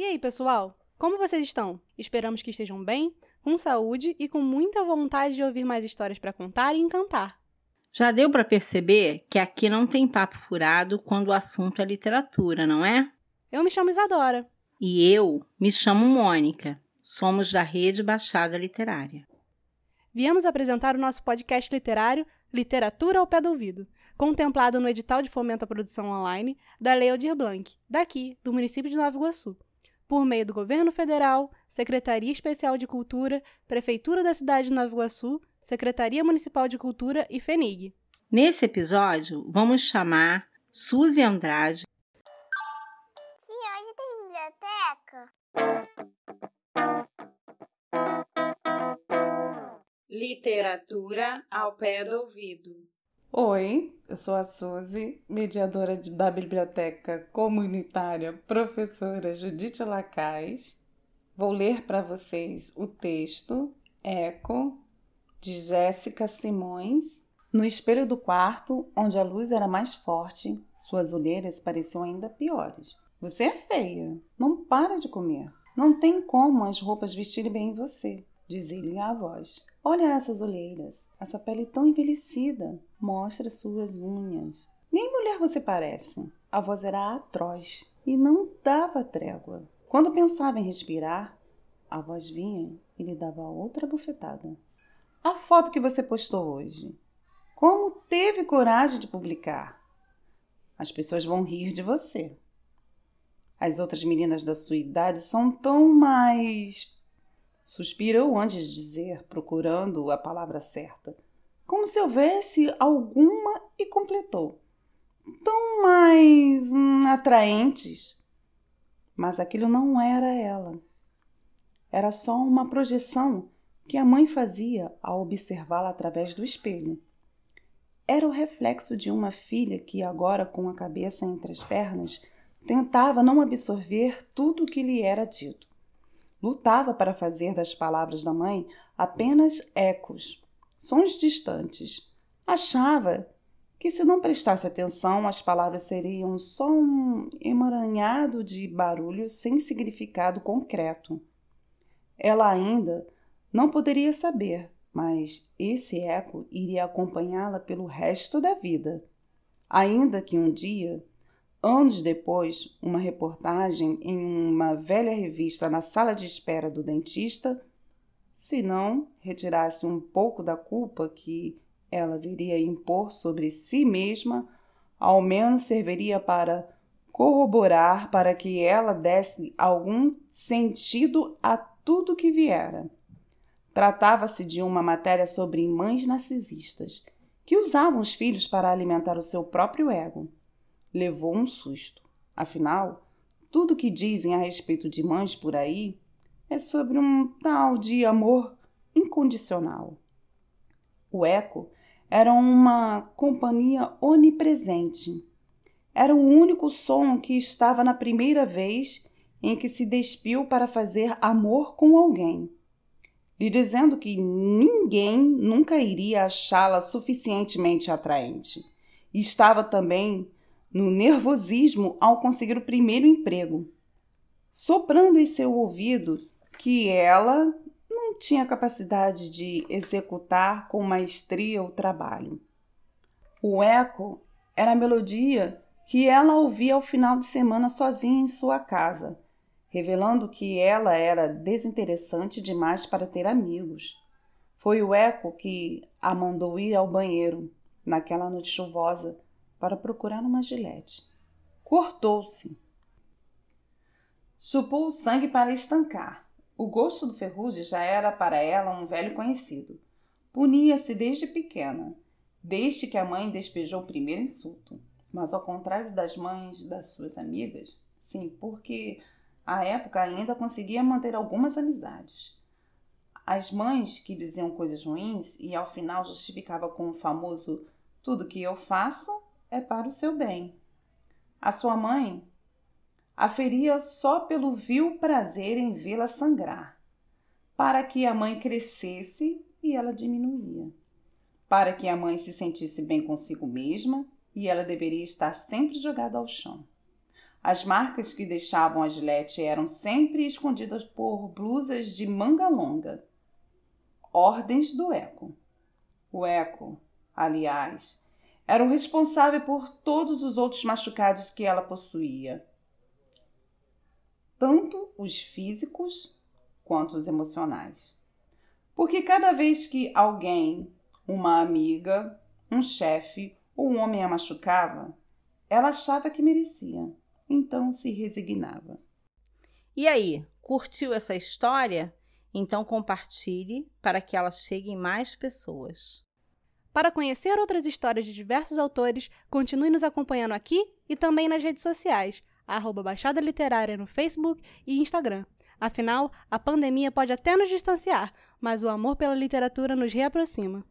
E aí, pessoal? Como vocês estão? Esperamos que estejam bem, com saúde e com muita vontade de ouvir mais histórias para contar e encantar. Já deu para perceber que aqui não tem papo furado quando o assunto é literatura, não é? Eu me chamo Isadora. E eu me chamo Mônica. Somos da Rede Baixada Literária. Viemos apresentar o nosso podcast literário Literatura ao Pé do Ouvido, contemplado no edital de fomento à produção online da Lei Aldir Blanc, daqui, do município de Nova Iguaçu, por meio do Governo Federal, Secretaria Especial de Cultura, Prefeitura da cidade de Nova Iguaçu Secretaria Municipal de Cultura e FENIG. Nesse episódio, vamos chamar Suzy Andrade. Tia, hoje tem biblioteca? Literatura ao pé do ouvido. Oi, eu sou a Suzy, mediadora de, da Biblioteca Comunitária Professora Judite Lacais. Vou ler para vocês o texto Eco de Jéssica Simões. No espelho do quarto, onde a luz era mais forte, suas olheiras pareciam ainda piores. Você é feia, não para de comer. Não tem como as roupas vestirem bem em você, dizia-lhe a voz. Olha essas olheiras, essa pele tão envelhecida. Mostra suas unhas. Nem mulher você parece. A voz era atroz e não dava trégua. Quando pensava em respirar, a voz vinha e lhe dava outra bufetada. A foto que você postou hoje. Como teve coragem de publicar? As pessoas vão rir de você. As outras meninas da sua idade são tão mais. Suspirou antes de dizer, procurando a palavra certa. Como se houvesse alguma e completou. Tão mais hum, atraentes. Mas aquilo não era ela. Era só uma projeção que a mãe fazia ao observá-la através do espelho. Era o reflexo de uma filha que, agora com a cabeça entre as pernas, tentava não absorver tudo o que lhe era dito. Lutava para fazer das palavras da mãe apenas ecos, sons distantes. Achava que, se não prestasse atenção, as palavras seriam só um emaranhado de barulhos sem significado concreto. Ela ainda não poderia saber, mas esse eco iria acompanhá-la pelo resto da vida. Ainda que um dia, anos depois, uma reportagem em uma velha revista na sala de espera do dentista, se não retirasse um pouco da culpa que ela viria impor sobre si mesma, ao menos serviria para corroborar para que ela desse algum sentido a tudo que viera. Tratava-se de uma matéria sobre mães narcisistas que usavam os filhos para alimentar o seu próprio ego. Levou um susto. Afinal, tudo que dizem a respeito de mães por aí é sobre um tal de amor incondicional. O eco era uma companhia onipresente. Era o único som que estava na primeira vez em que se despiu para fazer amor com alguém lhe dizendo que ninguém nunca iria achá-la suficientemente atraente. E estava também no nervosismo ao conseguir o primeiro emprego, soprando em seu ouvido que ela não tinha capacidade de executar com maestria o trabalho. O eco era a melodia que ela ouvia ao final de semana sozinha em sua casa revelando que ela era desinteressante demais para ter amigos. Foi o eco que a mandou ir ao banheiro naquela noite chuvosa para procurar uma gilete. Cortou-se. Chupou o sangue para estancar. O gosto do ferrugem já era para ela um velho conhecido. Punia-se desde pequena, desde que a mãe despejou o primeiro insulto. Mas ao contrário das mães das suas amigas, sim, porque à época ainda conseguia manter algumas amizades. As mães que diziam coisas ruins e ao final justificava com o famoso tudo que eu faço é para o seu bem. A sua mãe aferia só pelo vil prazer em vê-la sangrar, para que a mãe crescesse e ela diminuía, para que a mãe se sentisse bem consigo mesma e ela deveria estar sempre jogada ao chão. As marcas que deixavam a Gillette eram sempre escondidas por blusas de manga longa. Ordens do Eco. O Eco, aliás, era o responsável por todos os outros machucados que ela possuía, tanto os físicos quanto os emocionais. Porque cada vez que alguém, uma amiga, um chefe ou um homem a machucava, ela achava que merecia, então se resignava. E aí, curtiu essa história? Então compartilhe para que ela chegue em mais pessoas. Para conhecer outras histórias de diversos autores, continue nos acompanhando aqui e também nas redes sociais, arroba Baixada Literária no Facebook e Instagram. Afinal, a pandemia pode até nos distanciar, mas o amor pela literatura nos reaproxima.